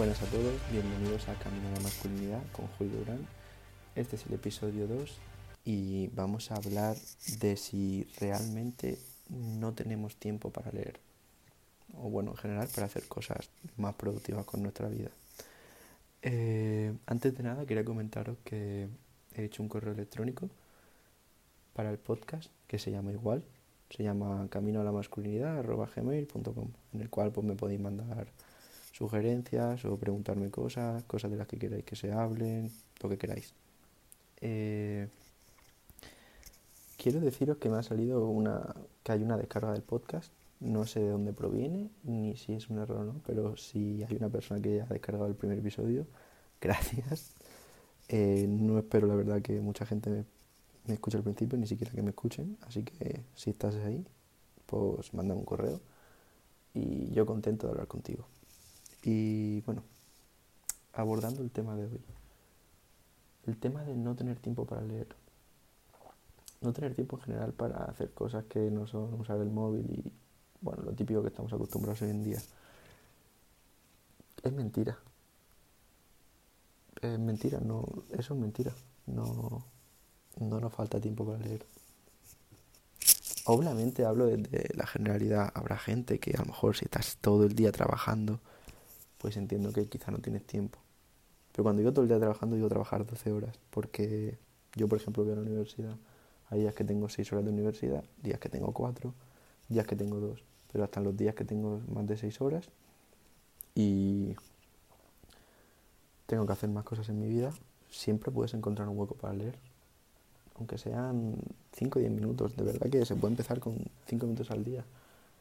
Buenas a todos, bienvenidos a Camino a la Masculinidad con Julio Durán. Este es el episodio 2 y vamos a hablar de si realmente no tenemos tiempo para leer. O bueno, en general para hacer cosas más productivas con nuestra vida. Eh, antes de nada quería comentaros que he hecho un correo electrónico para el podcast que se llama igual, se llama camino a la masculinidad en el cual pues me podéis mandar sugerencias o preguntarme cosas, cosas de las que queráis que se hablen, lo que queráis. Eh, quiero deciros que me ha salido una que hay una descarga del podcast. No sé de dónde proviene ni si es un error o no, pero si hay una persona que ha descargado el primer episodio, gracias. Eh, no espero la verdad que mucha gente me, me escuche al principio, ni siquiera que me escuchen. Así que si estás ahí, pues manda un correo y yo contento de hablar contigo. Y bueno, abordando el tema de hoy. El tema de no tener tiempo para leer. No tener tiempo en general para hacer cosas que no son usar el móvil y, bueno, lo típico que estamos acostumbrados hoy en día. Es mentira. Es mentira, no, eso es mentira. No, no nos falta tiempo para leer. Obviamente hablo desde la generalidad. Habrá gente que a lo mejor si estás todo el día trabajando, pues entiendo que quizá no tienes tiempo. Pero cuando digo todo el día trabajando, digo trabajar 12 horas, porque yo, por ejemplo, voy a la universidad, hay días que tengo 6 horas de universidad, días que tengo 4, días que tengo 2, pero hasta los días que tengo más de 6 horas y tengo que hacer más cosas en mi vida, siempre puedes encontrar un hueco para leer. Aunque sean 5 o 10 minutos, de verdad que se puede empezar con 5 minutos al día.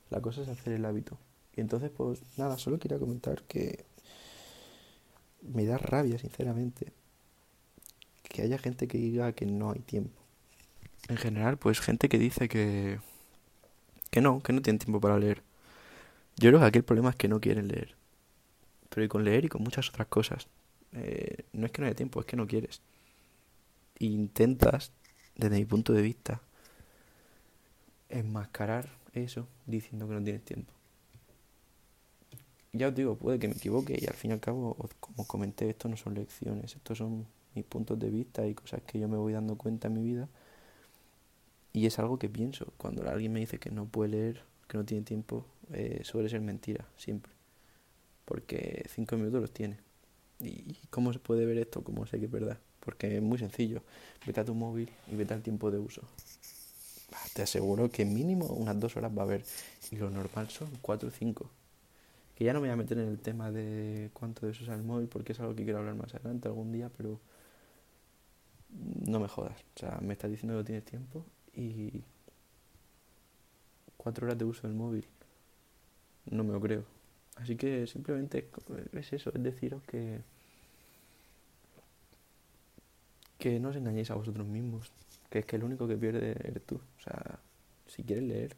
La cosa es hacer el hábito. Y entonces, pues nada, solo quería comentar que me da rabia, sinceramente, que haya gente que diga que no hay tiempo. En general, pues gente que dice que, que no, que no tienen tiempo para leer. Yo creo que aquí el problema es que no quieren leer. Pero y con leer y con muchas otras cosas. Eh, no es que no haya tiempo, es que no quieres. intentas, desde mi punto de vista, enmascarar eso diciendo que no tienes tiempo ya os digo, puede que me equivoque y al fin y al cabo, como comenté, esto no son lecciones, estos son mis puntos de vista y cosas que yo me voy dando cuenta en mi vida. Y es algo que pienso. Cuando alguien me dice que no puede leer, que no tiene tiempo, eh, suele ser mentira, siempre. Porque cinco minutos los tiene. ¿Y cómo se puede ver esto? ¿Cómo sé que es verdad? Porque es muy sencillo. Vete a tu móvil y vete al tiempo de uso. Te aseguro que mínimo unas dos horas va a haber. Y lo normal son cuatro o cinco que ya no me voy a meter en el tema de cuánto de eso es el móvil porque es algo que quiero hablar más adelante algún día, pero no me jodas. O sea, me estás diciendo que no tienes tiempo y cuatro horas de uso del móvil. No me lo creo. Así que simplemente es eso, es deciros que que no os engañéis a vosotros mismos, que es que el único que pierde eres tú. O sea, si quieres leer,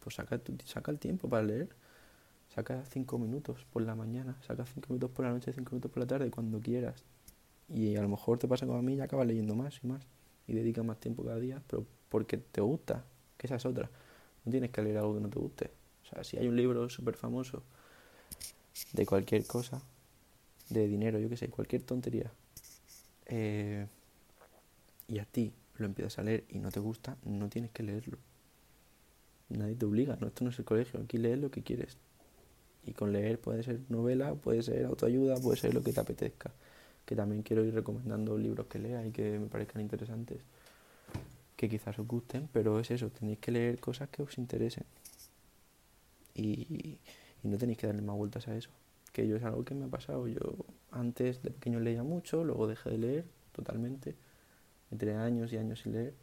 pues saca, saca el tiempo para leer Saca cinco minutos por la mañana, saca cinco minutos por la noche, cinco minutos por la tarde, cuando quieras. Y a lo mejor te pasa como a mí y acabas leyendo más y más. Y dedicas más tiempo cada día, pero porque te gusta, que esa es otra. No tienes que leer algo que no te guste. O sea, si hay un libro súper famoso de cualquier cosa, de dinero, yo qué sé, cualquier tontería, eh, y a ti lo empiezas a leer y no te gusta, no tienes que leerlo. Nadie te obliga, no, esto no es el colegio, aquí lees lo que quieres. Y con leer puede ser novela, puede ser autoayuda, puede ser lo que te apetezca. Que también quiero ir recomendando libros que lea y que me parezcan interesantes, que quizás os gusten, pero es eso, tenéis que leer cosas que os interesen. Y, y no tenéis que darle más vueltas a eso. Que yo es algo que me ha pasado. Yo antes de pequeño leía mucho, luego dejé de leer totalmente. Entre años y años sin leer.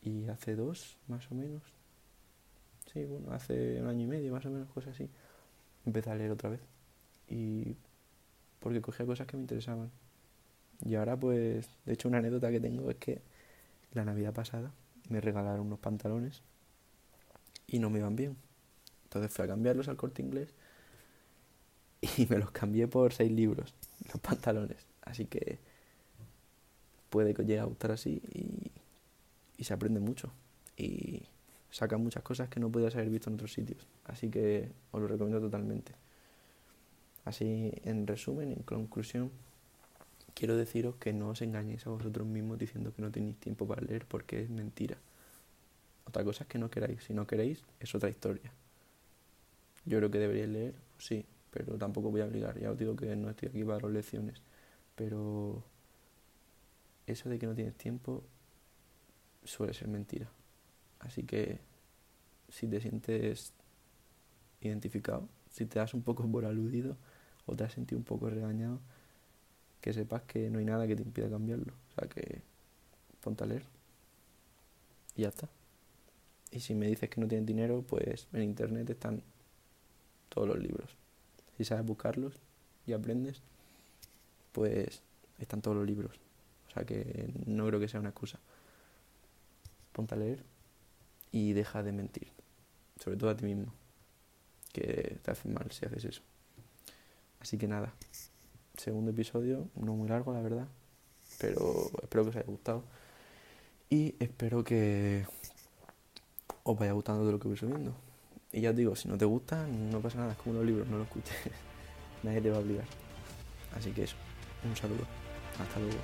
Y hace dos, más o menos. Sí, bueno, hace un año y medio, más o menos, cosas así empecé a leer otra vez. Y porque cogía cosas que me interesaban. Y ahora pues, de hecho una anécdota que tengo es que la Navidad pasada me regalaron unos pantalones y no me iban bien. Entonces fui a cambiarlos al corte inglés y me los cambié por seis libros, los pantalones. Así que puede que llegue a gustar así y, y se aprende mucho. Y saca muchas cosas que no podías haber visto en otros sitios. Así que os lo recomiendo totalmente. Así, en resumen, en conclusión, quiero deciros que no os engañéis a vosotros mismos diciendo que no tenéis tiempo para leer porque es mentira. Otra cosa es que no queráis. Si no queréis, es otra historia. Yo creo que deberíais leer, sí, pero tampoco voy a obligar. Ya os digo que no estoy aquí para las lecciones. Pero eso de que no tienes tiempo suele ser mentira. Así que si te sientes identificado, si te das un poco por aludido o te has sentido un poco regañado, que sepas que no hay nada que te impida cambiarlo. O sea que ponte a leer y ya está. Y si me dices que no tienes dinero, pues en internet están todos los libros. Si sabes buscarlos y aprendes, pues están todos los libros. O sea que no creo que sea una excusa. Ponte a leer y deja de mentir. Sobre todo a ti mismo. Que te hace mal si haces eso. Así que nada. Segundo episodio, no muy largo la verdad. Pero espero que os haya gustado. Y espero que os vaya gustando de lo que voy subiendo. Y ya os digo, si no te gusta, no pasa nada, es como los libros, no lo escuches. Nadie te va a obligar. Así que eso, un saludo. Hasta luego.